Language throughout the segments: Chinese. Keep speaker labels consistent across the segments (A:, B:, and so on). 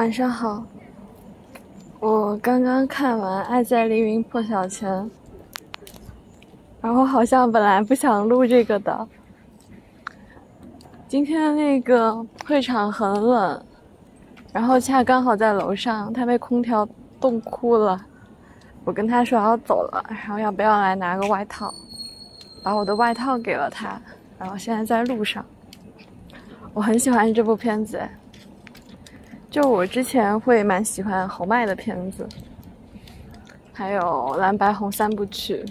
A: 晚上好，我刚刚看完《爱在黎明破晓前》，然后好像本来不想录这个的。今天那个会场很冷，然后恰刚好在楼上，他被空调冻哭了。我跟他说要走了，然后要不要来拿个外套？把我的外套给了他，然后现在在路上。我很喜欢这部片子，就我之前会蛮喜欢侯麦的片子，还有蓝白红三部曲。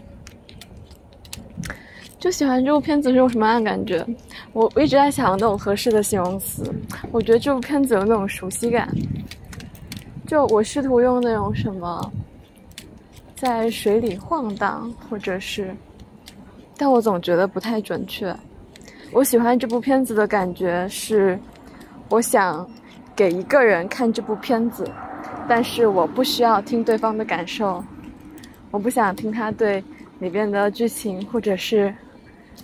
A: 就喜欢这部片子是种什么样的感觉？我我一直在想那种合适的形容词。我觉得这部片子有那种熟悉感。就我试图用那种什么，在水里晃荡，或者是，但我总觉得不太准确。我喜欢这部片子的感觉是，我想给一个人看这部片子，但是我不需要听对方的感受，我不想听他对里边的剧情或者是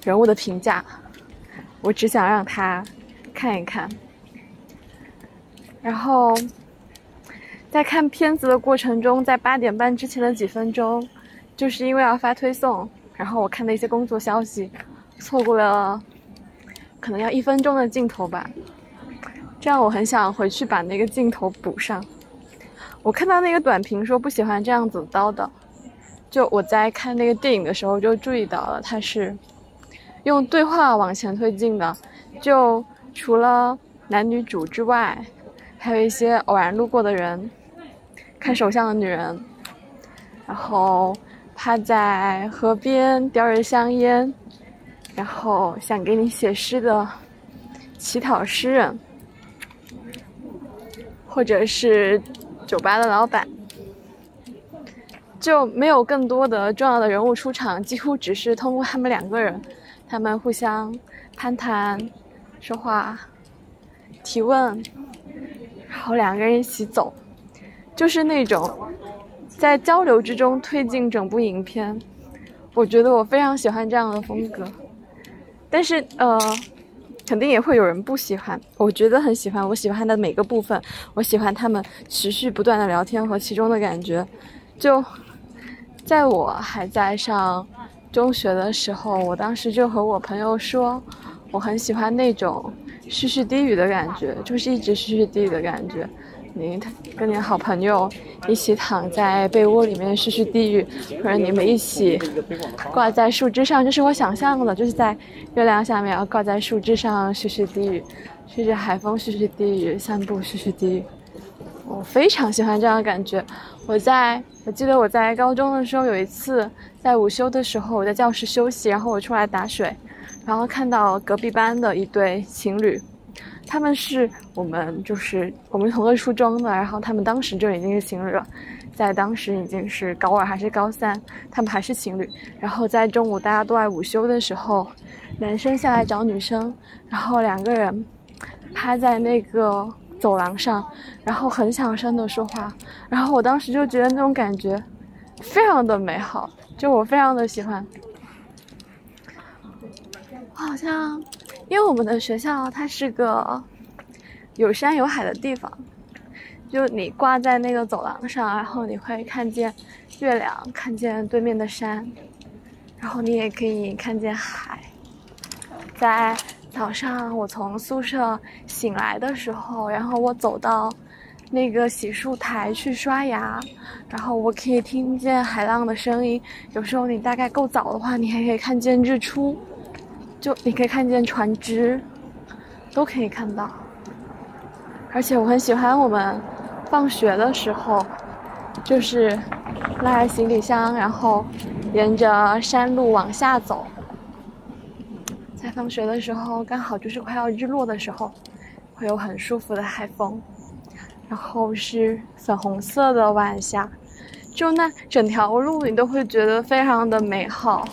A: 人物的评价，我只想让他看一看。然后在看片子的过程中，在八点半之前的几分钟，就是因为要发推送，然后我看的一些工作消息，错过了。可能要一分钟的镜头吧，这样我很想回去把那个镜头补上。我看到那个短评说不喜欢这样子叨叨，就我在看那个电影的时候就注意到了，它是用对话往前推进的，就除了男女主之外，还有一些偶然路过的人，看手相的女人，然后趴在河边叼着香烟。然后想给你写诗的乞讨诗人，或者是酒吧的老板，就没有更多的重要的人物出场，几乎只是通过他们两个人，他们互相攀谈、说话、提问，然后两个人一起走，就是那种在交流之中推进整部影片。我觉得我非常喜欢这样的风格。但是呃，肯定也会有人不喜欢。我觉得很喜欢，我喜欢的每个部分，我喜欢他们持续不断的聊天和其中的感觉。就在我还在上中学的时候，我当时就和我朋友说，我很喜欢那种絮絮低语的感觉，就是一直絮絮低语的感觉。你跟你好朋友一起躺在被窝里面絮絮低语，或者你们一起挂在树枝上，就是我想象的，就是在月亮下面，挂在树枝上絮絮低语，吹着海风絮絮低语，散步絮絮低语。我非常喜欢这样的感觉。我在我记得我在高中的时候有一次在午休的时候，我在教室休息，然后我出来打水，然后看到隔壁班的一对情侣。他们是我们就是我们同个初中的，然后他们当时就已经是情侣了，在当时已经是高二还是高三，他们还是情侣。然后在中午大家都爱午休的时候，男生下来找女生，然后两个人趴在那个走廊上，然后很小声的说话。然后我当时就觉得那种感觉非常的美好，就我非常的喜欢。我好像。因为我们的学校它是个有山有海的地方，就你挂在那个走廊上，然后你会看见月亮，看见对面的山，然后你也可以看见海。在早上我从宿舍醒来的时候，然后我走到那个洗漱台去刷牙，然后我可以听见海浪的声音。有时候你大概够早的话，你还可以看见日出。就你可以看见船只，都可以看到。而且我很喜欢我们放学的时候，就是拉着行李箱，然后沿着山路往下走。在放学的时候，刚好就是快要日落的时候，会有很舒服的海风，然后是粉红色的晚霞，就那整条路你都会觉得非常的美好。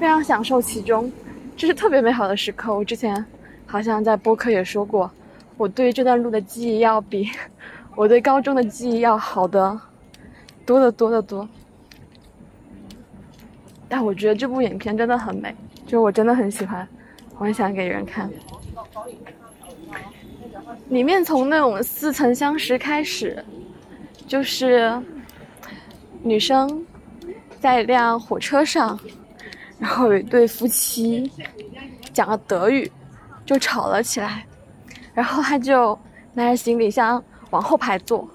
A: 非常享受其中，这是特别美好的时刻。我之前好像在播客也说过，我对这段路的记忆要比我对高中的记忆要好的多得多得多。但我觉得这部影片真的很美，就我真的很喜欢，我很想给人看。里面从那种似曾相识开始，就是女生在一辆火车上，然后有一对夫妻讲了德语，就吵了起来，然后他就拿着行李箱往后排坐，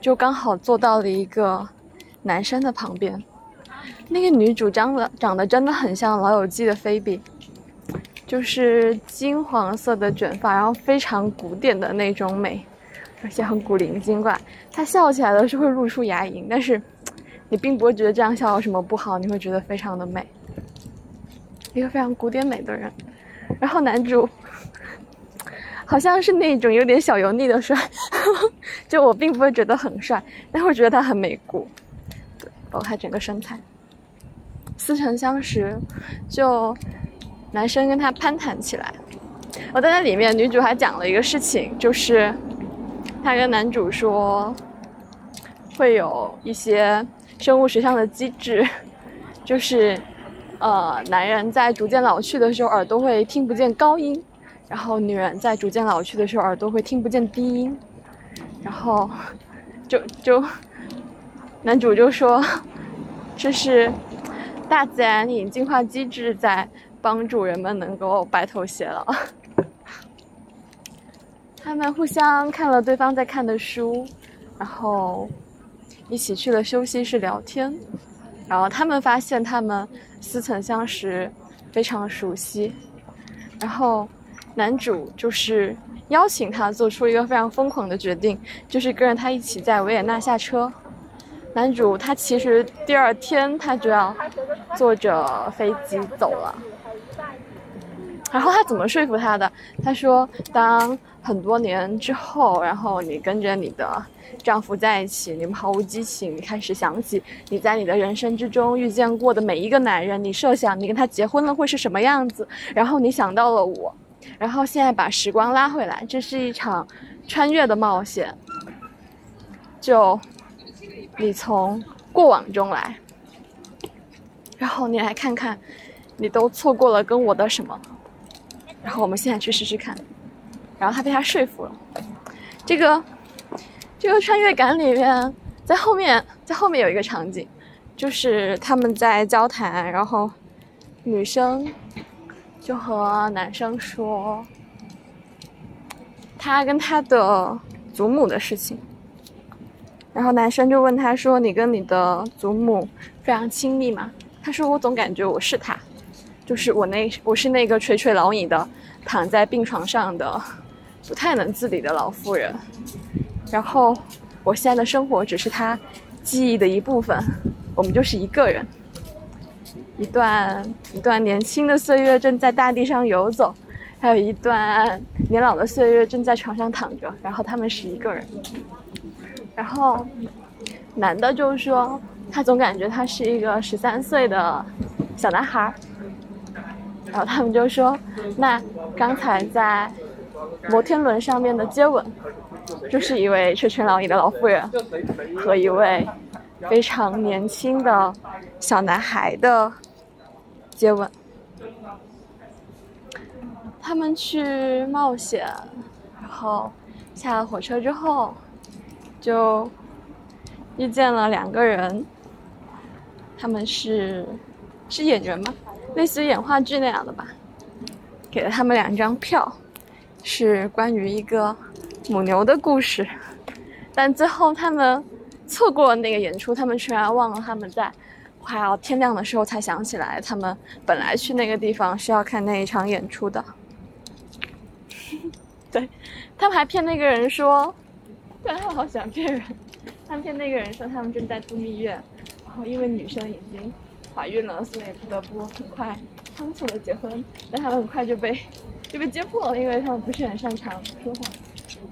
A: 就刚好坐到了一个男生的旁边。那个女主长得长得真的很像《老友记》的菲比。就是金黄色的卷发，然后非常古典的那种美，而且很古灵精怪。她笑起来的时候会露出牙龈，但是你并不会觉得这样笑有什么不好，你会觉得非常的美，一个非常古典美的人。然后男主好像是那种有点小油腻的帅，就我并不会觉得很帅，但会觉得他很美骨，对，包括他整个身材。似曾相识，就。男生跟他攀谈起来，我在那里面，女主还讲了一个事情，就是她跟男主说，会有一些生物学上的机制，就是呃，男人在逐渐老去的时候，耳朵会听不见高音，然后女人在逐渐老去的时候，耳朵会听不见低音，然后就就男主就说，这是大自然引进化机制在。帮助人们能够白头偕老。他们互相看了对方在看的书，然后一起去了休息室聊天。然后他们发现他们似曾相识，非常熟悉。然后男主就是邀请他做出一个非常疯狂的决定，就是跟着他一起在维也纳下车。男主他其实第二天他就要坐着飞机走了。然后他怎么说服他的？他说：“当很多年之后，然后你跟着你的丈夫在一起，你们毫无激情，你开始想起你在你的人生之中遇见过的每一个男人，你设想你跟他结婚了会是什么样子，然后你想到了我，然后现在把时光拉回来，这是一场穿越的冒险。就你从过往中来，然后你来看看，你都错过了跟我的什么。”然后我们现在去试试看，然后他被他说服了。这个这个穿越感里面，在后面在后面有一个场景，就是他们在交谈，然后女生就和男生说他跟他的祖母的事情，然后男生就问他说：“你跟你的祖母非常亲密吗？”他说：“我总感觉我是他。”就是我那我是那个垂垂老矣的躺在病床上的不太能自理的老妇人，然后我现在的生活只是他记忆的一部分，我们就是一个人，一段一段年轻的岁月正在大地上游走，还有一段年老的岁月正在床上躺着，然后他们是一个人，然后男的就说他总感觉他是一个十三岁的小男孩。然后他们就说：“那刚才在摩天轮上面的接吻，就是一位垂垂老矣的老妇人和一位非常年轻的小男孩的接吻。他们去冒险，然后下了火车之后，就遇见了两个人。他们是是演员吗？”类似于演话剧那样的吧，给了他们两张票，是关于一个母牛的故事，但最后他们错过了那个演出，他们居然忘了他们在快要天亮的时候才想起来，他们本来去那个地方是要看那一场演出的。对，他们还骗那个人说，对他们好喜欢骗人，他们骗那个人说他们正在度蜜月，然后因为女生已经。怀孕了，所以不得不很快仓促的结婚，但他们很快就被就被揭破了，因为他们不是很擅长说谎。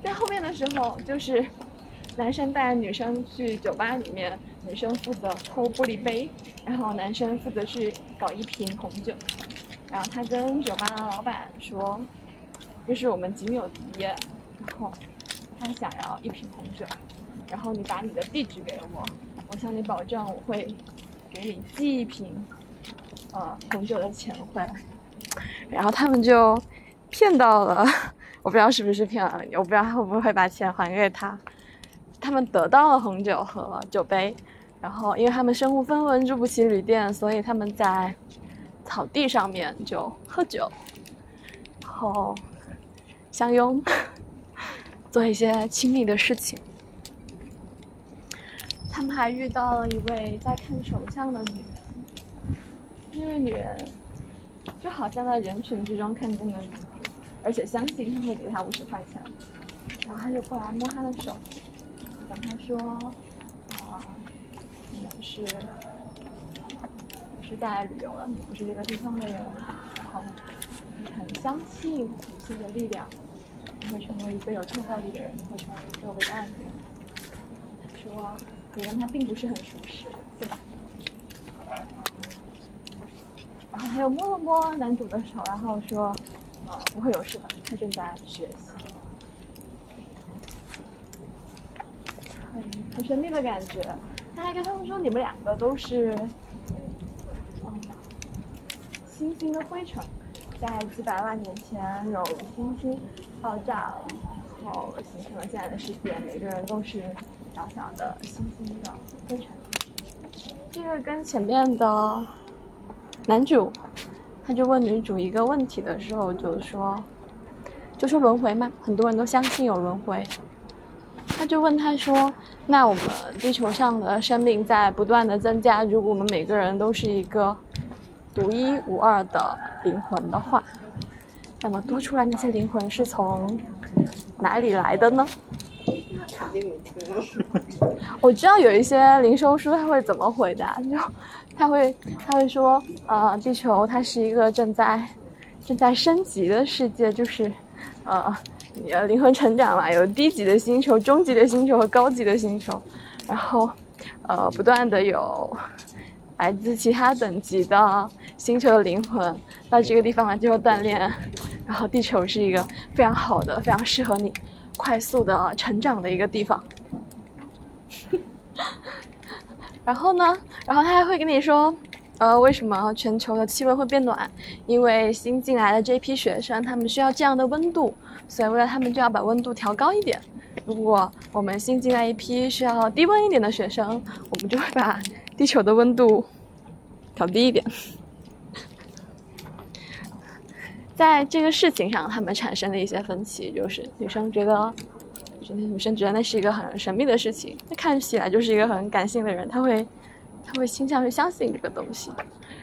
A: 在后面的时候，就是男生带女生去酒吧里面，女生负责偷玻璃杯，然后男生负责去搞一瓶红酒。然后他跟酒吧的老板说：“这是我们仅有的然后他想要一瓶红酒，然后你把你的地址给我，我向你保证我会。”给你寄一瓶，呃，红酒的钱回来，然后他们就骗到了，我不知道是不是骗了你，我不知道会不会把钱还给他。他们得到了红酒和酒杯，然后因为他们身无分文，住不起旅店，所以他们在草地上面就喝酒，然后相拥，做一些亲密的事情。他们还遇到了一位在看手相的女人，那位女人就好像在人群之中看见了你，而且相信他会给他五十块钱，然后他就过来摸他的手。跟他说：“啊，你们是是在旅游了，你不是这个地方的人，然后你很相信自己的力量，你会成为一个有创造力的人，你会成为一个伟大的人。”说：“你跟他并不是很熟识，对吧？”然后他又摸了摸男主的手，然后说：“不会有事的，他正在学习。”很神秘的感觉，他还跟他们说：“你们两个都是，星星的灰尘，在几百万年前有星星爆炸了，然后形成了现在的世界。每个人都是小小的星星的灰尘。这个跟前面的男主，他就问女主一个问题的时候，就说，就说轮回嘛，很多人都相信有轮回。”他就问他说：“那我们地球上的生命在不断的增加，如果我们每个人都是一个独一无二的灵魂的话，那么多出来那些灵魂是从哪里来的呢？” 我知道有一些灵修书他会怎么回答，就他会他会说：“呃，地球它是一个正在正在升级的世界，就是呃。”呃，灵魂成长嘛，有低级的星球、中级的星球和高级的星球，然后，呃，不断的有来自其他等级的星球的灵魂到这个地方来接受锻炼，然后地球是一个非常好的、非常适合你快速的成长的一个地方。然后呢，然后他还会跟你说，呃，为什么全球的气温会变暖？因为新进来的这批学生，他们需要这样的温度。所以为了他们，就要把温度调高一点。如果我们新进来一批需要低温一点的学生，我们就会把地球的温度调低一点。在这个事情上，他们产生了一些分歧，就是女生觉得，就是女生觉得那是一个很神秘的事情，那看起来就是一个很感性的人，他会，他会倾向于相信这个东西。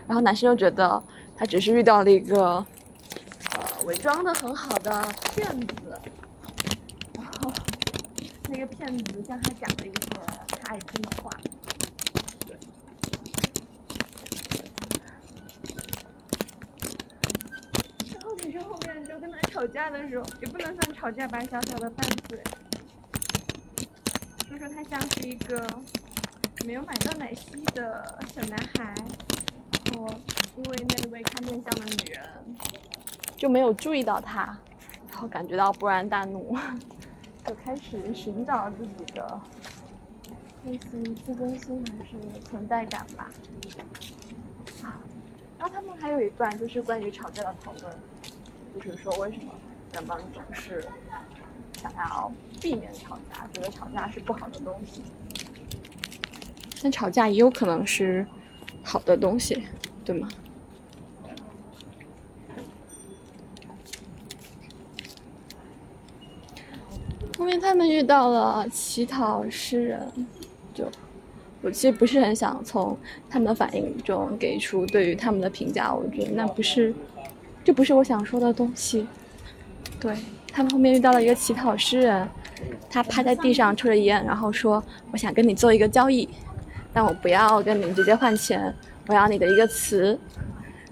A: 然后男生又觉得，他只是遇到了一个。呃伪装的很好的骗子，然 后那个骗子向他讲了一些他爱听的话。然后女生后面就跟他吵架的时候，也不能算吵架吧，小小的拌嘴。就说他像是一个没有买断奶昔的小男孩，然后因为那位看面相的女人。就没有注意到他，然后感觉到勃然大怒，就开始寻找自己的类似于自尊心还是存在感吧。啊，然后他们还有一段就是关于吵架的讨论，就是说为什么人们总是想要避免吵架，觉得吵架是不好的东西。但吵架也有可能是好的东西，对吗？后面他们遇到了乞讨诗人，就我其实不是很想从他们的反应中给出对于他们的评价，我觉得那不是，这不是我想说的东西。对他们后面遇到了一个乞讨诗人，他趴在地上抽着烟，然后说：“我想跟你做一个交易，但我不要跟你直接换钱，我要你的一个词，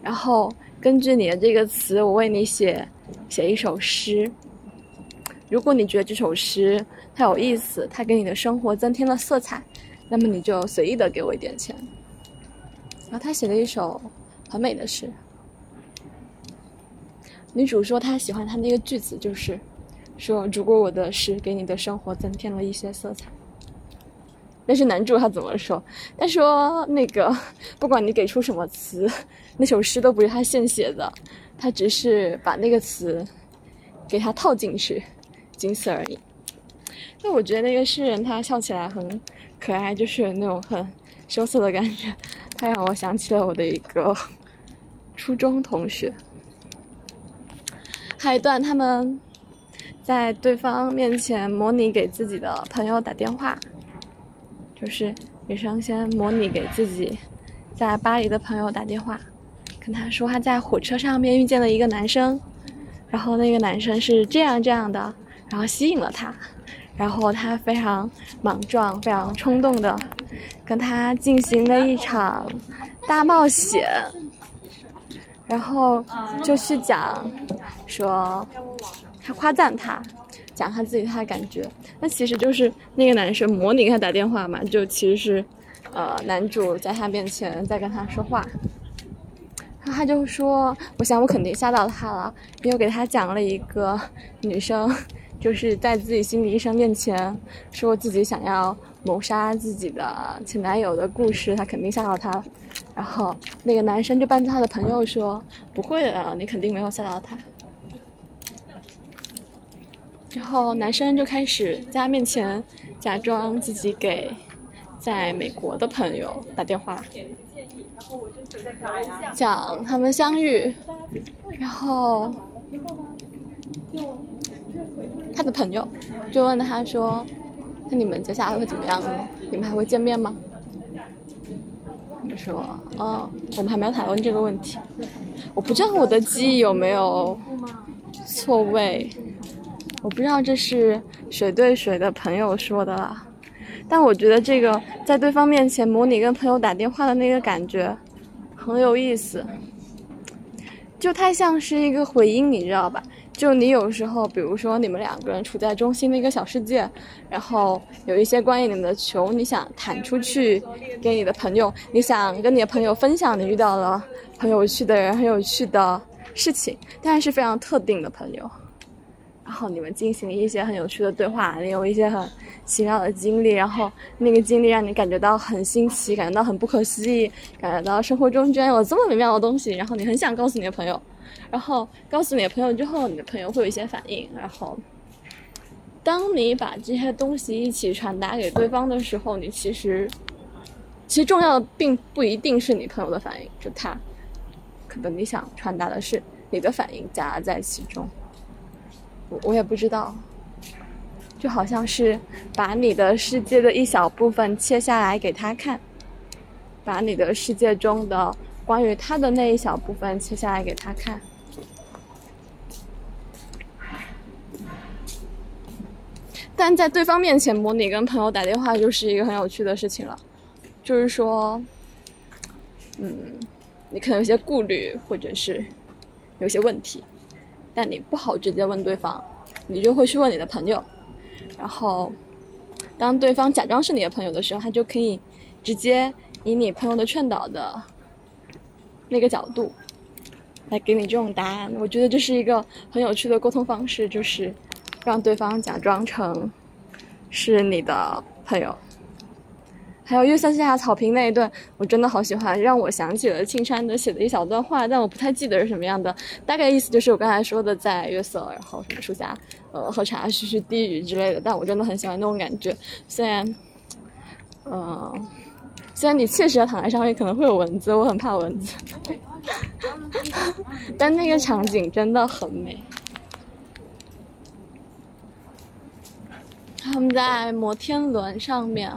A: 然后根据你的这个词，我为你写写一首诗。”如果你觉得这首诗它有意思，它给你的生活增添了色彩，那么你就随意的给我一点钱。然后他写了一首很美的诗。女主说她喜欢他那个句子，就是说如果我的诗给你的生活增添了一些色彩。但是男主他怎么说？他说那个不管你给出什么词，那首诗都不是他现写的，他只是把那个词。给他套进去，仅此而已。那我觉得那个诗人他笑起来很可爱，就是那种很羞涩的感觉，他让我想起了我的一个初中同学。还有一段他们在对方面前模拟给自己的朋友打电话，就是女生先模拟给自己在巴黎的朋友打电话，跟他说他在火车上面遇见了一个男生，然后那个男生是这样这样的，然后吸引了他。然后他非常莽撞、非常冲动的跟他进行了一场大冒险，然后就去讲说他夸赞他，讲他自己他的感觉。那其实就是那个男生模拟给他打电话嘛，就其实是呃男主在他面前在跟他说话，然后他就说：“我想我肯定吓到他了，又给他讲了一个女生。”就是在自己心理医生面前说自己想要谋杀自己的前男友的故事，他肯定吓到他了。然后那个男生就扮作他的朋友说：“不会的，你肯定没有吓到他。”之后男生就开始在他面前假装自己给在美国的朋友打电话，讲他们相遇，然后。他的朋友就问他说：“那你们接下来会怎么样呢？你们还会见面吗？”就说：“哦，我们还没有讨论这个问题。我不知道我的记忆有没有错位，我不知道这是谁对谁的朋友说的啦。但我觉得这个在对方面前模拟跟朋友打电话的那个感觉很有意思，就太像是一个回音，你知道吧？”就你有时候，比如说你们两个人处在中心的一个小世界，然后有一些关于你们的球，你想弹出去给你的朋友，你想跟你的朋友分享你遇到了很有趣的人、很有趣的事情，但是非常特定的朋友，然后你们进行一些很有趣的对话，你有一些很奇妙的经历，然后那个经历让你感觉到很新奇，感觉到很不可思议，感觉到生活中居然有这么美妙的东西，然后你很想告诉你的朋友。然后告诉你的朋友之后，你的朋友会有一些反应。然后，当你把这些东西一起传达给对方的时候，你其实，其实重要的并不一定是你朋友的反应，就他，可能你想传达的是你的反应夹在其中。我也不知道，就好像是把你的世界的一小部分切下来给他看，把你的世界中的。关于他的那一小部分切下来给他看，但在对方面前模拟跟朋友打电话就是一个很有趣的事情了。就是说，嗯，你可能有些顾虑，或者是有些问题，但你不好直接问对方，你就会去问你的朋友。然后，当对方假装是你的朋友的时候，他就可以直接以你朋友的劝导的。那个角度来给你这种答案，我觉得这是一个很有趣的沟通方式，就是让对方假装成是你的朋友。还有月色下草坪那一段，我真的好喜欢，让我想起了青山的写的一小段话，但我不太记得是什么样的。大概意思就是我刚才说的，在月色，然后什么树下，呃，喝茶、嘘嘘低语之类的。但我真的很喜欢那种感觉，虽然，嗯。虽然你确实要躺在上面，可能会有蚊子，我很怕蚊子。但那个场景真的很美。他们在摩天轮上面，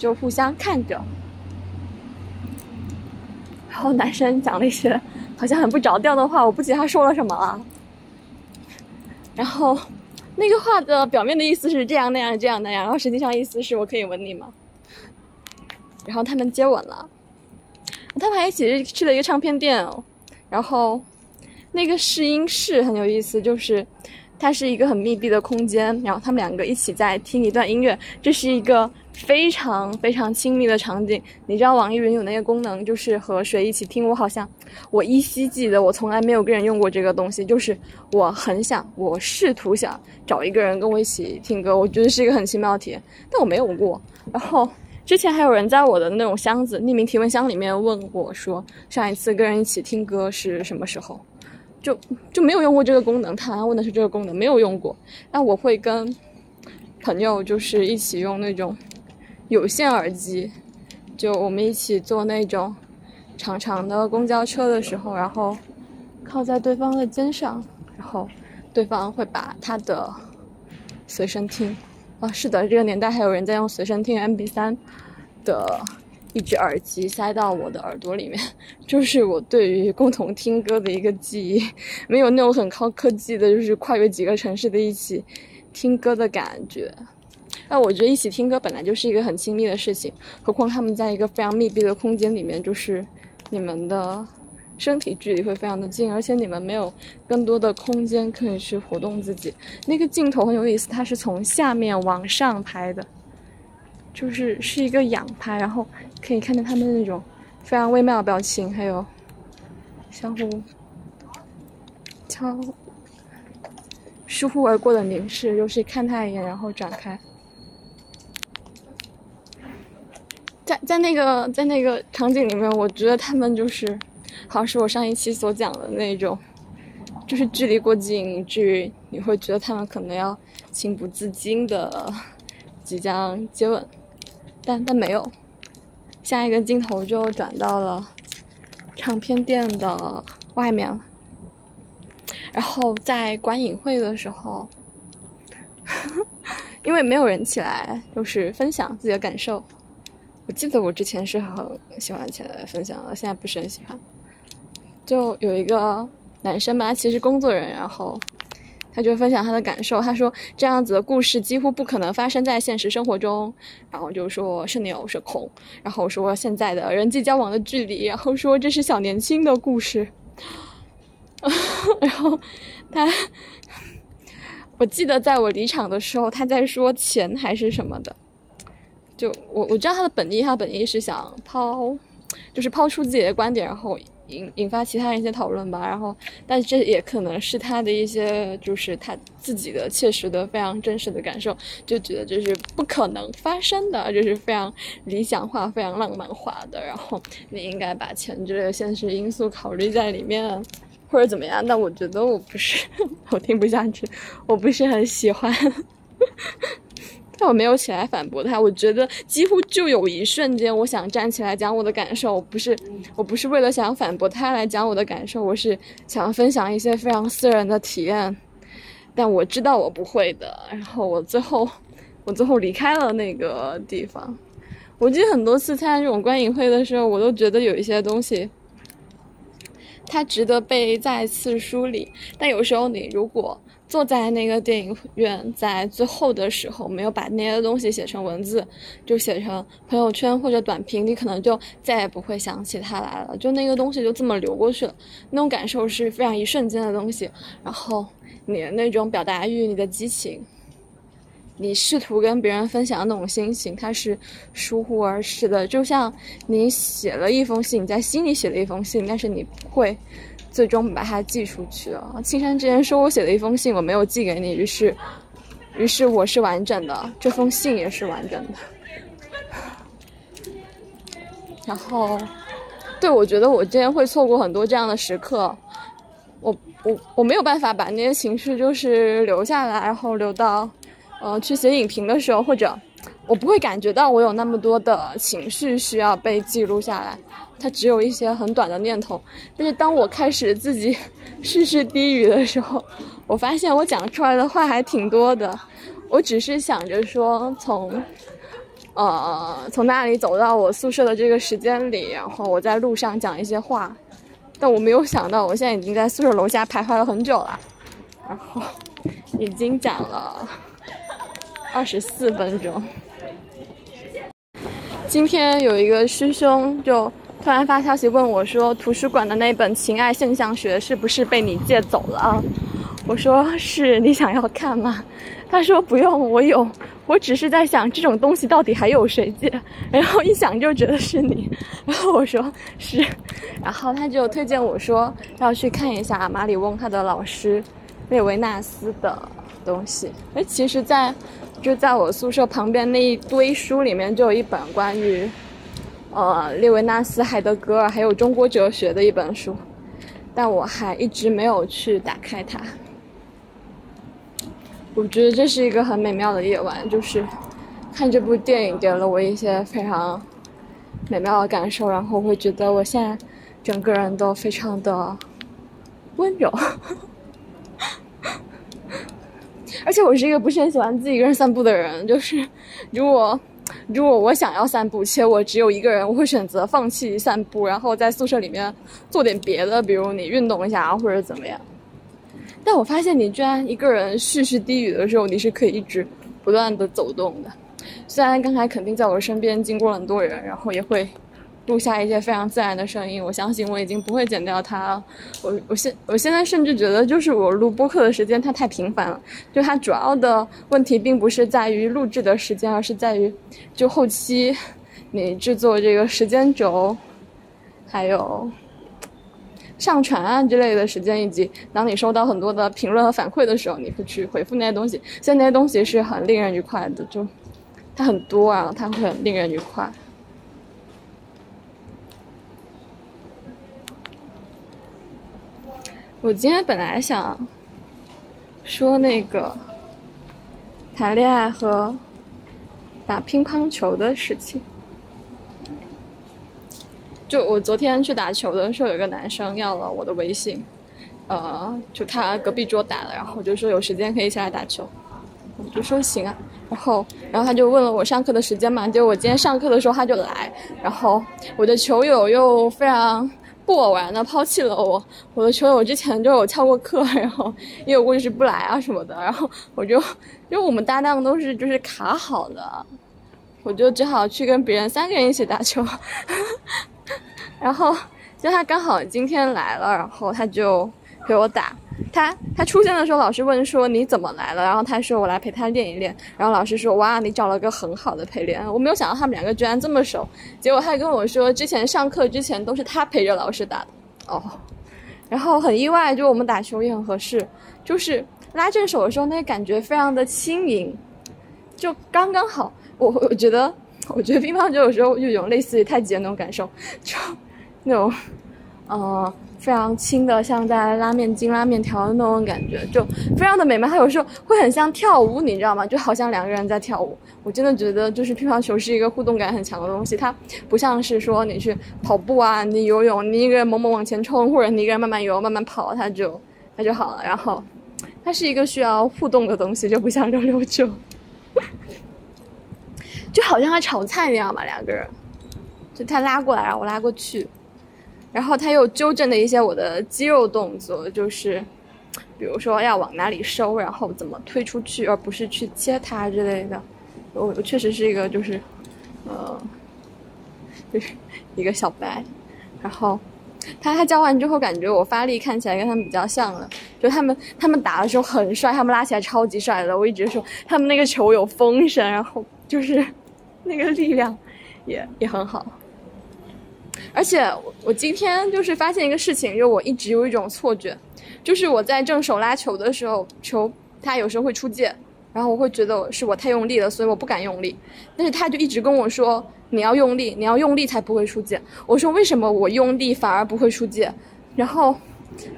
A: 就互相看着。然后男生讲了一些好像很不着调的话，我不记得他说了什么了。然后那个话的表面的意思是这样那样这样那样，然后实际上意思是我可以吻你吗？然后他们接吻了，他们还一起去了一个唱片店。然后那个试音室很有意思，就是它是一个很密闭的空间，然后他们两个一起在听一段音乐，这是一个非常非常亲密的场景。你知道网易云有那个功能，就是和谁一起听？我好像我依稀记得，我从来没有跟人用过这个东西。就是我很想，我试图想找一个人跟我一起听歌，我觉得是一个很奇妙的体验，但我没有过。然后。之前还有人在我的那种箱子、匿名提问箱里面问我说：“上一次跟人一起听歌是什么时候？”就就没有用过这个功能。他问的是这个功能，没有用过。那我会跟朋友就是一起用那种有线耳机，就我们一起坐那种长长的公交车的时候，然后靠在对方的肩上，然后对方会把他的随身听啊，是的，这个年代还有人在用随身听 MP3 的。一只耳机塞到我的耳朵里面，就是我对于共同听歌的一个记忆，没有那种很高科技的，就是跨越几个城市的一起听歌的感觉。那我觉得一起听歌本来就是一个很亲密的事情，何况他们在一个非常密闭的空间里面，就是你们的身体距离会非常的近，而且你们没有更多的空间可以去活动自己。那个镜头很有意思，它是从下面往上拍的。就是是一个仰拍，然后可以看见他们那种非常微妙的表情，还有相互敲疏忽而过的凝视，就是看他一眼，然后展开。在在那个在那个场景里面，我觉得他们就是好像是我上一期所讲的那种，就是距离过近，以至于你会觉得他们可能要情不自禁的即将接吻。但但没有，下一个镜头就转到了唱片店的外面了。然后在观影会的时候，因为没有人起来，就是分享自己的感受。我记得我之前是很喜欢起来分享的，现在不是很喜欢。就有一个男生吧，其实工作人员，然后。他就分享他的感受，他说这样子的故事几乎不可能发生在现实生活中，然后就说是牛是空，然后说现在的人际交往的距离，然后说这是小年轻的故事，然后他，我记得在我离场的时候，他在说钱还是什么的，就我我知道他的本意，他本意是想抛，就是抛出自己的观点，然后。引引发其他人一些讨论吧，然后，但这也可能是他的一些，就是他自己的切实的、非常真实的感受，就觉得这是不可能发生的，就是非常理想化、非常浪漫化的。然后你应该把钱之类的现实因素考虑在里面，或者怎么样？但我觉得我不是，我听不下去，我不是很喜欢。但我没有起来反驳他，我觉得几乎就有一瞬间，我想站起来讲我的感受，我不是，我不是为了想反驳他来讲我的感受，我是想分享一些非常私人的体验，但我知道我不会的，然后我最后，我最后离开了那个地方。我记得很多次参加这种观影会的时候，我都觉得有一些东西，它值得被再次梳理，但有时候你如果。坐在那个电影院，在最后的时候没有把那些东西写成文字，就写成朋友圈或者短评，你可能就再也不会想起他来了。就那个东西就这么流过去了，那种感受是非常一瞬间的东西。然后你的那种表达欲、你的激情，你试图跟别人分享的那种心情，它是疏忽而逝的。就像你写了一封信，你在心里写了一封信，但是你不会。最终把它寄出去了。青山之前说我写了一封信，我没有寄给你，于是，于是我是完整的，这封信也是完整的。然后，对我觉得我今天会错过很多这样的时刻，我我我没有办法把那些情绪就是留下来，然后留到，呃，去写影评的时候，或者我不会感觉到我有那么多的情绪需要被记录下来。它只有一些很短的念头，但是当我开始自己 试试低语的时候，我发现我讲出来的话还挺多的。我只是想着说，从，呃，从那里走到我宿舍的这个时间里，然后我在路上讲一些话，但我没有想到，我现在已经在宿舍楼下徘徊了很久了，然后已经讲了二十四分钟。今天有一个师兄就。突然发消息问我，说图书馆的那本《情爱现象学》是不是被你借走了？我说是，你想要看吗？他说不用，我有，我只是在想这种东西到底还有谁借？然后一想就觉得是你，然后我说是，然后他就推荐我说要去看一下马里翁他的老师列维纳斯的东西。哎，其实，在就在我宿舍旁边那一堆书里面，就有一本关于。呃，列维纳斯、海德格尔还有中国哲学的一本书，但我还一直没有去打开它。我觉得这是一个很美妙的夜晚，就是看这部电影给了我一些非常美妙的感受，然后会觉得我现在整个人都非常的温柔。而且我是一个不是很喜欢自己一个人散步的人，就是如果如果我想要散步，且我只有一个人，我会选择放弃散步，然后在宿舍里面做点别的，比如你运动一下或者怎么样。但我发现你居然一个人絮絮低语的时候，你是可以一直不断的走动的。虽然刚才肯定在我身边经过了很多人，然后也会。录下一些非常自然的声音，我相信我已经不会剪掉它了。我我现我现在甚至觉得，就是我录播客的时间它太频繁了。就它主要的问题并不是在于录制的时间，而是在于就后期你制作这个时间轴，还有上传啊之类的时间，以及当你收到很多的评论和反馈的时候，你会去回复那些东西。现在那些东西是很令人愉快的，就它很多啊，它会很令人愉快。我今天本来想说那个谈恋爱和打乒乓球的事情。就我昨天去打球的时候，有个男生要了我的微信，呃，就他隔壁桌打的，然后我就说有时间可以一起来打球，我就说行啊。然后，然后他就问了我上课的时间嘛，结果我今天上课的时候他就来，然后我的球友又非常。不偶然的抛弃了我，我的球友之前就有翘过课，然后也有过就是不来啊什么的，然后我就 因为我们搭档都是就是卡好的，我就只好去跟别人三个人一起打球，然后就他刚好今天来了，然后他就陪我打。他他出现的时候，老师问说你怎么来了？然后他说我来陪他练一练。然后老师说哇，你找了个很好的陪练。我没有想到他们两个居然这么熟。结果他跟我说，之前上课之前都是他陪着老师打的。哦，然后很意外，就我们打球也很合适，就是拉正手的时候，那感觉非常的轻盈，就刚刚好。我我觉得，我觉得乒乓球有时候有种类似于太极的那种感受，就那种，嗯。非常轻的，像在拉面筋、拉面条的那种感觉，就非常的美妙。它有时候会很像跳舞，你知道吗？就好像两个人在跳舞。我真的觉得，就是乒乓球是一个互动感很强的东西。它不像是说你去跑步啊，你游泳，你一个人猛猛往前冲，或者你一个人慢慢游、慢慢跑，它就它就好了。然后，它是一个需要互动的东西，就不像溜溜球，就好像炒菜那样吧，两个人，就他拉过来，然后我拉过去。然后他又纠正了一些我的肌肉动作，就是，比如说要往哪里收，然后怎么推出去，而不是去切它之类的。我我确实是一个就是，呃，就是一个小白。然后他他教完之后，感觉我发力看起来跟他们比较像了。就他们他们打的时候很帅，他们拉起来超级帅的。我一直说他们那个球有风声，然后就是 那个力量也也很好。而且我今天就是发现一个事情，就我一直有一种错觉，就是我在正手拉球的时候，球它有时候会出界，然后我会觉得是我太用力了，所以我不敢用力。但是他就一直跟我说你要用力，你要用力才不会出界。我说为什么我用力反而不会出界？然后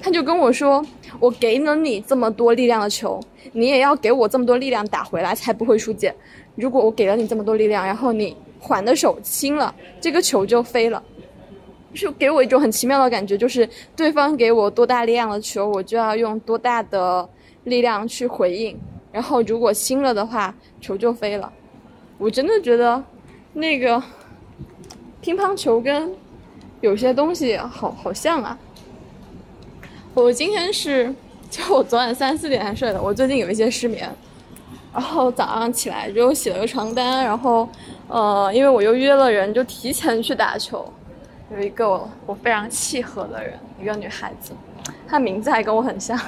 A: 他就跟我说，我给了你这么多力量的球，你也要给我这么多力量打回来才不会出界。如果我给了你这么多力量，然后你缓的手轻了，这个球就飞了。就给我一种很奇妙的感觉，就是对方给我多大力量的球，我就要用多大的力量去回应。然后如果轻了的话，球就飞了。我真的觉得，那个乒乓球跟有些东西好好像啊。我今天是，就我昨晚三四点才睡的。我最近有一些失眠，然后早上起来就洗了个床单，然后呃，因为我又约了人，就提前去打球。有一个我非常契合的人，一个女孩子，她名字还跟我很像。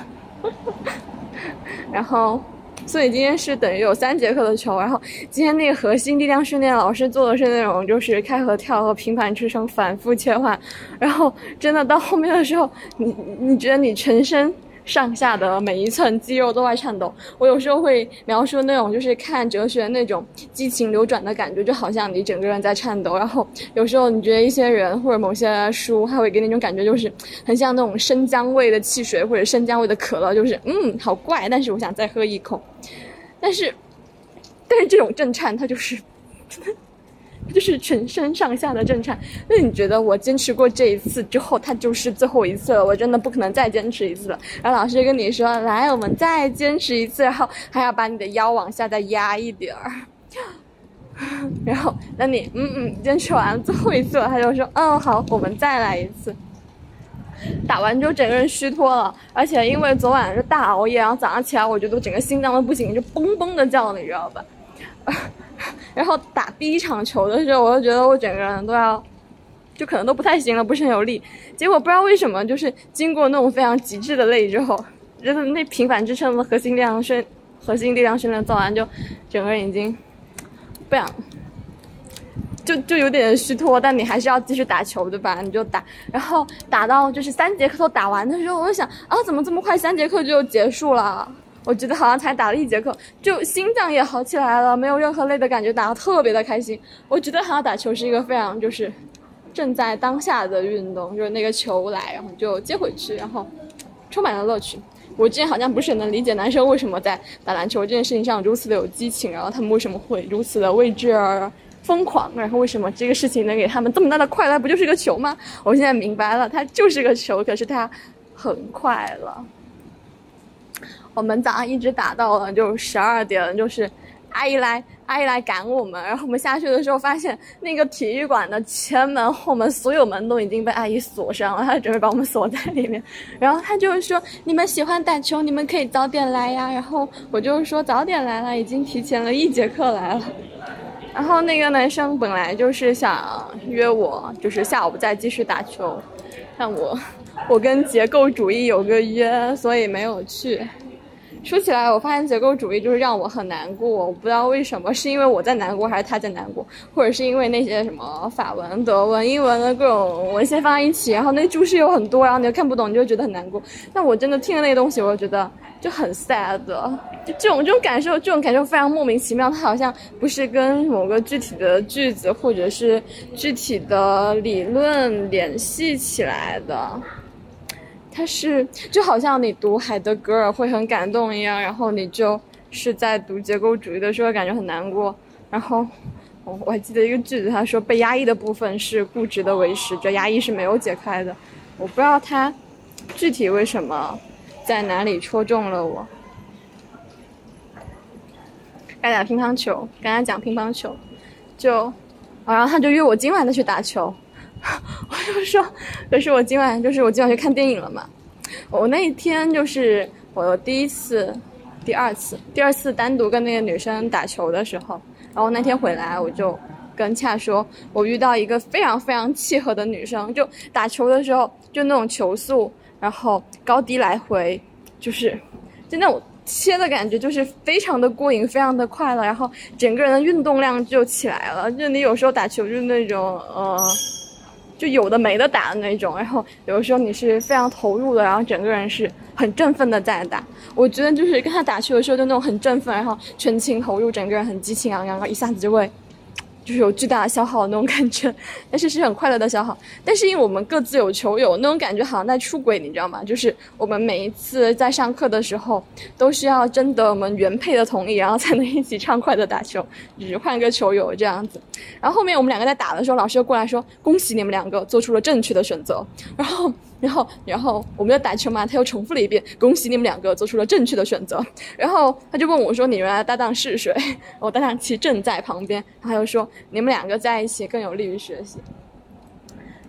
A: 然后，所以今天是等于有三节课的球。然后今天那个核心力量训练老师做的是那种就是开合跳和平板支撑反复切换。然后真的到后面的时候，你你觉得你全身上下的每一寸肌肉都在颤抖。我有时候会描述那种就是看哲学那种激情流转的感觉，就好像你整个人在颤抖。然后有时候你觉得一些人或者某些书，它会给你一种感觉，就是很像那种生姜味的汽水或者生姜味的可乐，就是嗯，好怪，但是我想再喝一口。但是，但是这种震颤，它就是。就是全身上下的震颤。那你觉得我坚持过这一次之后，它就是最后一次了？我真的不可能再坚持一次了。然后老师跟你说：“来，我们再坚持一次。”然后还要把你的腰往下再压一点儿。然后，那你嗯嗯，坚持完最后一次，他就说：“嗯，好，我们再来一次。”打完之后整个人虚脱了，而且因为昨晚是大熬夜，然后早上起来我觉得整个心脏都不行，就嘣嘣的叫，你知道吧？然后打第一场球的时候，我就觉得我整个人都要，就可能都不太行了，不是很有力。结果不知道为什么，就是经过那种非常极致的累之后，就是那频繁支撑的核心力量训，核心力量训练做完，就整个人已经不想，就就有点虚脱。但你还是要继续打球，对吧？你就打，然后打到就是三节课都打完的时候，我就想啊，怎么这么快三节课就结束了？我觉得好像才打了一节课，就心脏也好起来了，没有任何累的感觉，打得特别的开心。我觉得好像打球是一个非常就是正在当下的运动，就是那个球来，然后就接回去，然后充满了乐趣。我之前好像不是很能理解男生为什么在打篮球这件事情上如此的有激情，然后他们为什么会如此的为之而疯狂，然后为什么这个事情能给他们这么大的快乐？不就是个球吗？我现在明白了，它就是个球，可是它很快乐。我们早上一直打到了就十二点，就是阿姨来，阿姨来赶我们。然后我们下去的时候，发现那个体育馆的前门、后门所有门都已经被阿姨锁上了，她准备把我们锁在里面。然后她就是说：“你们喜欢打球，你们可以早点来呀。”然后我就说：“早点来了，已经提前了一节课来了。”然后那个男生本来就是想约我，就是下午再继续打球，但我我跟结构主义有个约，所以没有去。说起来，我发现结构主义就是让我很难过。我不知道为什么，是因为我在难过，还是他在难过，或者是因为那些什么法文、德文、英文的各种文献放在一起，然后那注释又很多，然后你又看不懂，你就觉得很难过。那我真的听了那些东西，我就觉得就很 sad。就这种这种感受，这种感受非常莫名其妙。它好像不是跟某个具体的句子或者是具体的理论联系起来的。它是就好像你读海德格尔会很感动一样，然后你就是在读结构主义的时候感觉很难过。然后我我还记得一个句子，他说被压抑的部分是固执的维持，这压抑是没有解开的。我不知道他具体为什么在哪里戳中了我。该打乒乓球，跟他讲乒乓球，就，然后他就约我今晚再去打球。我就说，可是我今晚就是我今晚去看电影了嘛。我那一天就是我第一次、第二次、第二次单独跟那个女生打球的时候，然后那天回来我就跟恰说，我遇到一个非常非常契合的女生，就打球的时候就那种球速，然后高低来回，就是就那种切的感觉，就是非常的过瘾，非常的快乐，然后整个人的运动量就起来了。就你有时候打球就是那种呃。就有的没的打的那种，然后有的时候你是非常投入的，然后整个人是很振奋的在打。我觉得就是跟他打球的时候就那种很振奋，然后全情投入，整个人很激情昂扬，然后一下子就会。就是有巨大的消耗那种感觉，但是是很快乐的消耗。但是因为我们各自有球友，那种感觉好像在出轨，你知道吗？就是我们每一次在上课的时候，都需要征得我们原配的同意，然后才能一起畅快的打球，只换个球友这样子。然后后面我们两个在打的时候，老师又过来说：“恭喜你们两个做出了正确的选择。”然后。然后，然后我们要打球嘛，他又重复了一遍：“恭喜你们两个做出了正确的选择。”然后他就问我说：“你原来的搭档是谁？” 我搭档其实正在旁边，他又说：“你们两个在一起更有利于学习。”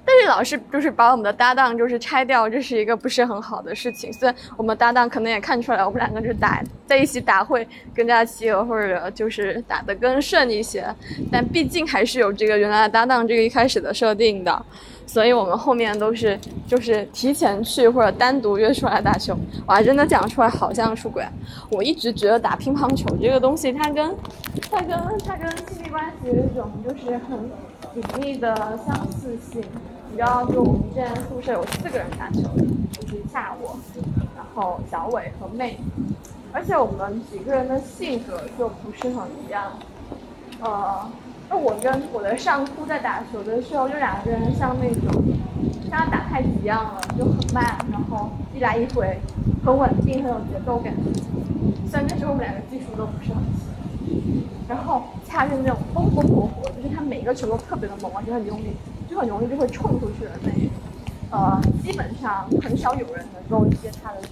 A: 但是老师就是把我们的搭档就是拆掉，这是一个不是很好的事情。虽然我们搭档可能也看出来，我们两个就是打在一起打会更加契合，或者就是打得更顺一些，但毕竟还是有这个原来的搭档这个一开始的设定的。所以我们后面都是就是提前去或者单独约出来打球，我还真的讲出来好像出轨。我一直觉得打乒乓球这个东西，它跟它跟它跟亲密关系有一种就是很紧密的相似性。你知道，就我们之前宿舍有四个人打球，就是下我，然后小伟和妹，而且我们几个人的性格就不是很一样。呃，那我跟我的上铺在打球的时候，就两个人像那种像打太极一样了，就很慢，然后一来一回，很稳定，很有节奏感。虽然那时候我们两个技术都不是很行，然后恰是那种风风火火，就是他每一个球都特别的猛，而且很用力，就很容易就会冲出去的那种。呃，基本上很少有人能够接他的球，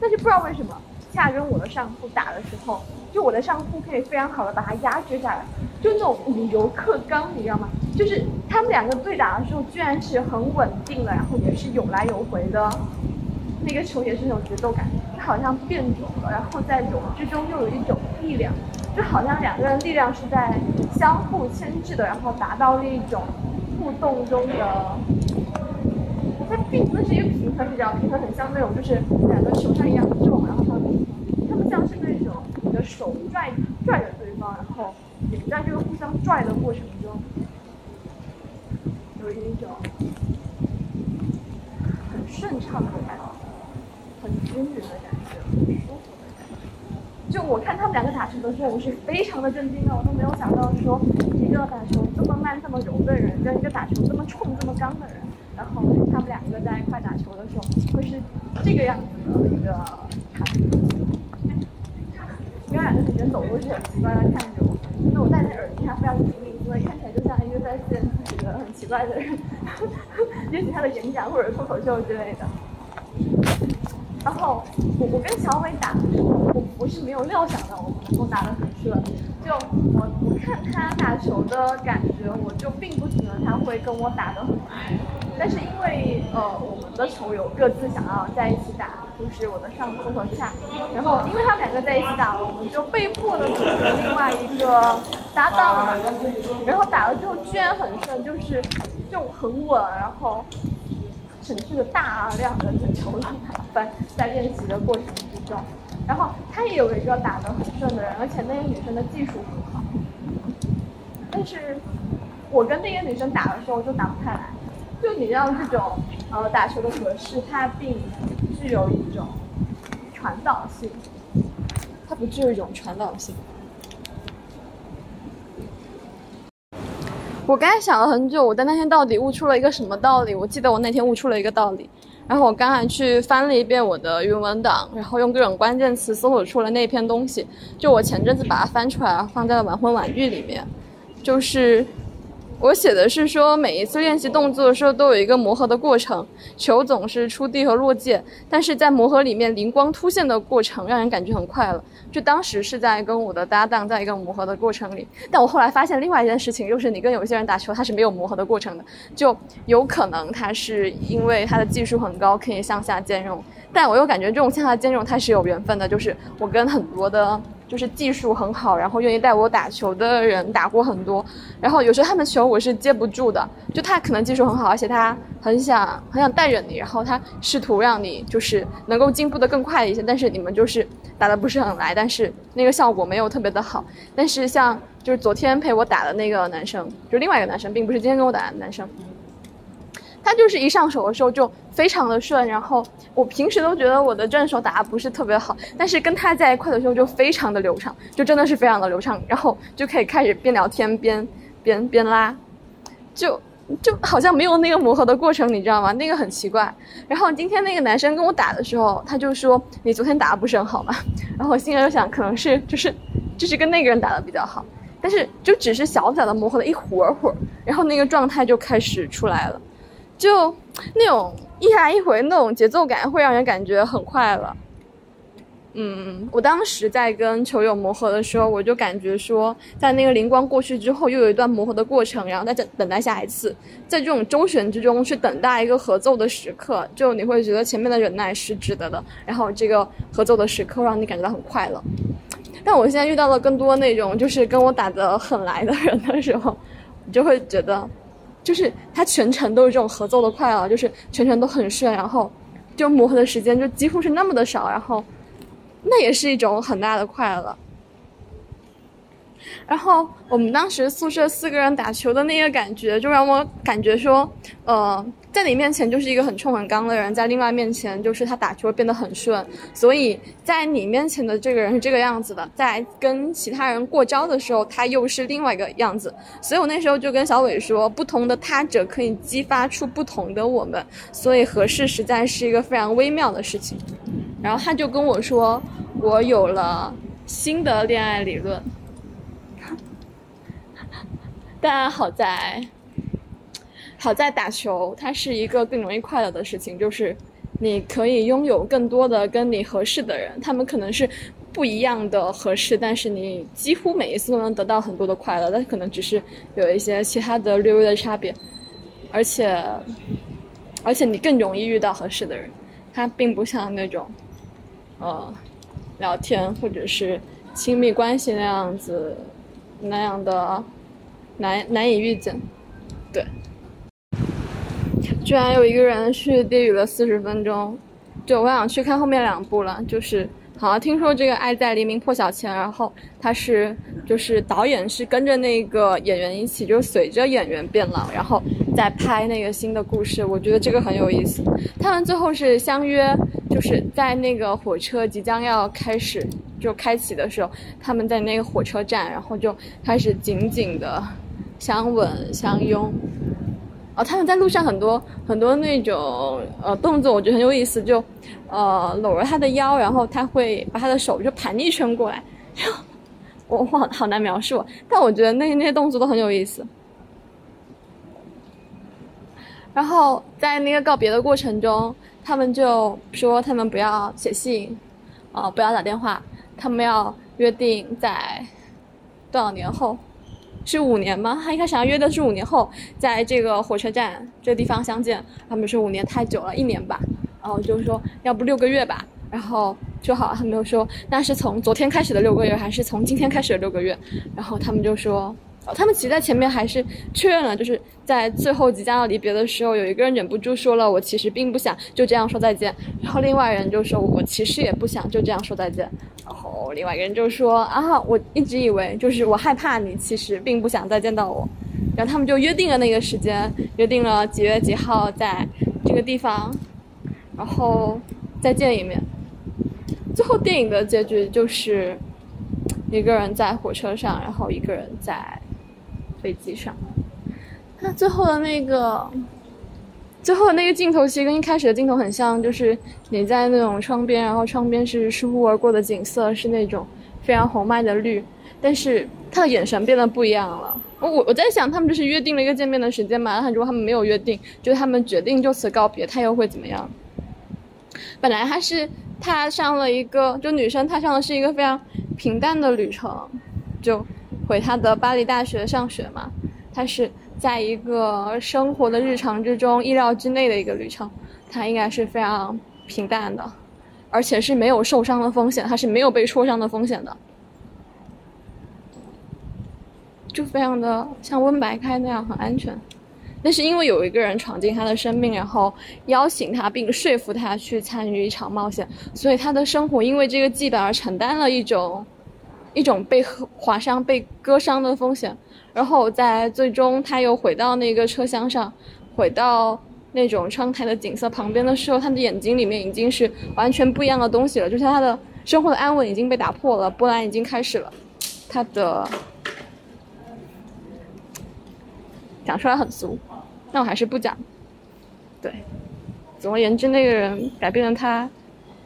A: 但是不知道为什么，恰跟我的上铺打的时候，就我的上铺可以非常好的把它压制下来，就那种五油克刚，你知道吗？就是他们两个对打的时候，居然是很稳定的，然后也是有来有回的，那个球也是那种节奏感，就好像变种了，然后在种之中又有一种力量，就好像两个人力量是在相互牵制的，然后达到了一种互动中的。它并不是一个平衡比较平衡，很像那种就是两个球上一样重，然后他们他们像是那种你的手拽拽着对方，然后你们在这个互相拽的过程中，有一种很顺畅的感觉，很均匀的感觉，很舒服的感觉。就我看他们两个打球的时候，我是非常的震惊的，我都没有想到说一个打球这么慢这么柔的人，跟一个打球这么冲这么刚的人。然后他们两个在一块打球的时候，会是这个样子的一个场景。因为两个女生走路是很奇怪的看着我，因为我戴着耳机，他非常灵敏，所以看起来就像一个在炫自己的很奇怪的人，也许他的演讲或者脱口秀之类的。然后我我跟小伟打，我我是没有料想到我们能够打得很顺，就我我看他打球的感觉，我就并不觉得他会跟我打得很顺。但是因为呃我们的球友各自想要在一起打，就是我的上铺和下，然后因为他们两个在一起打，我们就被迫的组成另外一个搭档，然后打了之后居然很顺，就是就很稳，然后省去了大量的这球打分在练习的过程之中，然后他也有一个打得很顺的人，而且那个女生的技术很好，但是我跟那个女生打的时候就打不太来。就你知道这种呃打球的格式，它并具有一种传导性，它不具有一种传导性。我刚才想了很久，我在那天到底悟出了一个什么道理？我记得我那天悟出了一个道理，然后我刚才去翻了一遍我的原文档，然后用各种关键词搜索出了那篇东西。就我前阵子把它翻出来，放在了晚婚晚育里面，就是。我写的是说，每一次练习动作的时候都有一个磨合的过程，球总是出地和落界，但是在磨合里面灵光突现的过程让人感觉很快乐。就当时是在跟我的搭档在一个磨合的过程里，但我后来发现另外一件事情，就是你跟有些人打球他是没有磨合的过程的，就有可能他是因为他的技术很高可以向下兼容，但我又感觉这种向下兼容它是有缘分的，就是我跟很多的。就是技术很好，然后愿意带我打球的人打过很多，然后有时候他们球我是接不住的，就他可能技术很好，而且他很想很想带着你，然后他试图让你就是能够进步的更快一些，但是你们就是打的不是很来，但是那个效果没有特别的好。但是像就是昨天陪我打的那个男生，就另外一个男生，并不是今天跟我打的男生。他就是一上手的时候就非常的顺，然后我平时都觉得我的正手打的不是特别好，但是跟他在一块的时候就非常的流畅，就真的是非常的流畅，然后就可以开始边聊天边边边拉，就就好像没有那个磨合的过程，你知道吗？那个很奇怪。然后今天那个男生跟我打的时候，他就说你昨天打的不是很好嘛，然后我心里就想可能是就是就是跟那个人打的比较好，但是就只是小小的磨合了一会儿会儿，然后那个状态就开始出来了。就那种一来一回那种节奏感，会让人感觉很快乐。嗯，我当时在跟球友磨合的时候，我就感觉说，在那个灵光过去之后，又有一段磨合的过程，然后在等等待下一次，在这种周旋之中去等待一个合奏的时刻，就你会觉得前面的忍耐是值得的，然后这个合奏的时刻让你感觉到很快乐。但我现在遇到了更多那种就是跟我打得很来的人的时候，你 就会觉得。就是他全程都是这种合奏的快乐，就是全程都很顺，然后就磨合的时间就几乎是那么的少，然后那也是一种很大的快乐。然后我们当时宿舍四个人打球的那个感觉，就让我感觉说，呃，在你面前就是一个很冲很刚的人，在另外面前就是他打球变得很顺，所以在你面前的这个人是这个样子的，在跟其他人过招的时候，他又是另外一个样子。所以我那时候就跟小伟说，不同的他者可以激发出不同的我们，所以合适实在是一个非常微妙的事情。然后他就跟我说，我有了新的恋爱理论，但好在。好在打球，它是一个更容易快乐的事情，就是你可以拥有更多的跟你合适的人，他们可能是不一样的合适，但是你几乎每一次都能得到很多的快乐，但可能只是有一些其他的略微的差别，而且而且你更容易遇到合适的人，他并不像那种呃聊天或者是亲密关系那样子那样的难难以遇见，对。居然有一个人去低语了四十分钟，就我想去看后面两部了。就是好像听说这个《爱在黎明破晓前》，然后他是就是导演是跟着那个演员一起，就随着演员变老，然后再拍那个新的故事。我觉得这个很有意思。他们最后是相约，就是在那个火车即将要开始就开启的时候，他们在那个火车站，然后就开始紧紧的相吻相拥。哦，他们在路上很多很多那种呃动作，我觉得很有意思，就，呃搂着他的腰，然后他会把他的手就盘一圈过来，我好好难描述，但我觉得那那些动作都很有意思。然后在那个告别的过程中，他们就说他们不要写信，啊不要打电话，他们要约定在多少年后。是五年吗？他一开始要约的是五年后，在这个火车站这地方相见。他们说五年太久了，一年吧。然后就说要不六个月吧。然后就好，他们又说那是从昨天开始的六个月，还是从今天开始的六个月？然后他们就说。他们其实在前面还是确认了，就是在最后即将要离别的时候，有一个人忍不住说了：“我其实并不想就这样说再见。”然后另外人就说：“我其实也不想就这样说再见。”然后另外一个人就说：“啊，我一直以为就是我害怕你其实并不想再见到我。”然后他们就约定了那个时间，约定了几月几号在这个地方，然后再见一面。最后电影的结局就是一个人在火车上，然后一个人在。飞机上，那最后的那个，最后的那个镜头其实跟一开始的镜头很像，就是你在那种窗边，然后窗边是疏忽而过的景色，是那种非常红麦的绿，但是他的眼神变得不一样了。我我我在想，他们就是约定了一个见面的时间嘛，他如果他们没有约定，就是他们决定就此告别，他又会怎么样？本来他是踏上了一个，就女生踏上的是一个非常平淡的旅程，就。回他的巴黎大学上学嘛，他是在一个生活的日常之中意料之内的一个旅程，他应该是非常平淡的，而且是没有受伤的风险，他是没有被戳伤的风险的，就非常的像温白开那样很安全，那是因为有一个人闯进他的生命，然后邀请他并说服他去参与一场冒险，所以他的生活因为这个羁绊而承担了一种。一种被划伤、被割伤的风险，然后在最终他又回到那个车厢上，回到那种窗台的景色旁边的时候，他的眼睛里面已经是完全不一样的东西了，就像他的生活的安稳已经被打破了，波澜已经开始了。他的讲出来很俗，那我还是不讲。对，总而言之，那个人改变了他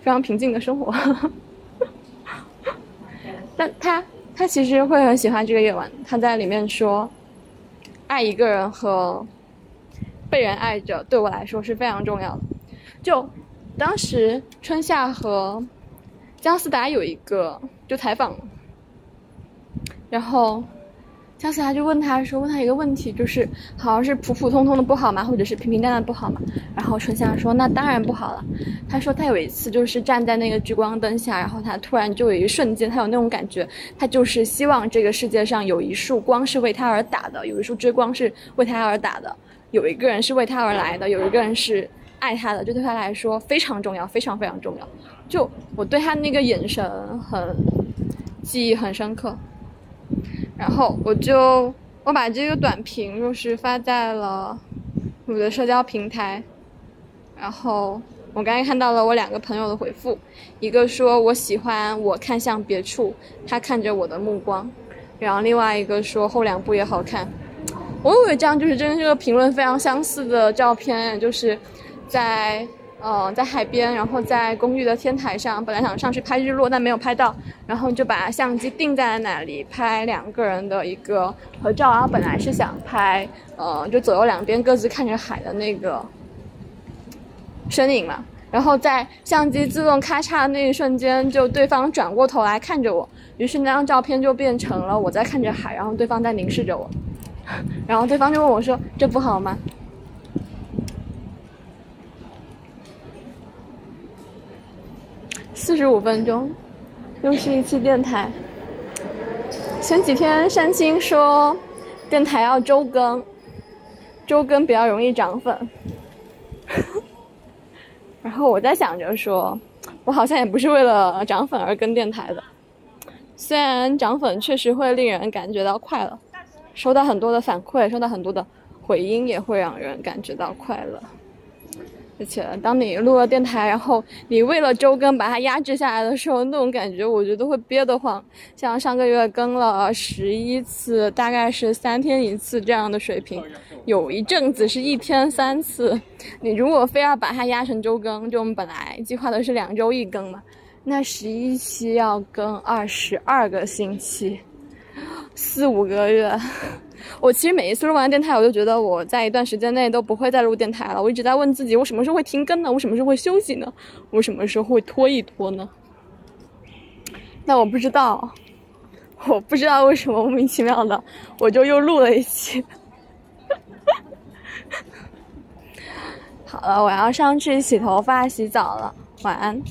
A: 非常平静的生活。但他他其实会很喜欢这个夜晚。他在里面说：“爱一个人和被人爱着，对我来说是非常重要的。”就当时春夏和姜思达有一个就采访，然后。姜思达就问他说：“问他一个问题，就是好像是普普通通的不好吗？或者是平平淡淡不好吗？”然后春夏说：“那当然不好了。”他说他有一次就是站在那个聚光灯下，然后他突然就有一瞬间，他有那种感觉，他就是希望这个世界上有一束光是为他而打的，有一束追光是为他而打的，有一个人是为他而来的，有一个人是爱他的，就对他来说非常重要，非常非常重要。就我对他那个眼神很记忆很深刻。然后我就我把这个短评就是发在了我的社交平台，然后我刚才看到了我两个朋友的回复，一个说我喜欢我看向别处，他看着我的目光，然后另外一个说后两部也好看。我有一张就是跟这个评论非常相似的照片，就是在呃在海边，然后在公寓的天台上，本来想上去拍日落，但没有拍到，然后就把相机定在了那里拍两个人的一个合照。然后本来是想拍呃就左右两边各自看着海的那个身影嘛，然后在相机自动咔嚓的那一瞬间，就对方转过头来看着我，于是那张照片就变成了我在看着海，然后对方在凝视着我。然后对方就问我说：“这不好吗？”四十五分钟，又是一期电台。前几天山青说，电台要周更，周更比较容易涨粉。然后我在想着说，我好像也不是为了涨粉而更电台的，虽然涨粉确实会令人感觉到快乐。收到很多的反馈，收到很多的回音，也会让人感觉到快乐。而且，当你录了电台，然后你为了周更把它压制下来的时候，那种感觉我觉得会憋得慌。像上个月更了十一次，大概是三天一次这样的水平，有一阵子是一天三次。你如果非要把它压成周更，就我们本来计划的是两周一更嘛，那十一期要更二十二个星期。四五个月，我其实每一次录完电台，我就觉得我在一段时间内都不会再录电台了。我一直在问自己，我什么时候会停更呢？我什么时候会休息呢？我什么时候会拖一拖呢？那我不知道，我不知道为什么莫名其妙的，我就又录了一期。好了，我要上去洗头发、洗澡了，晚安。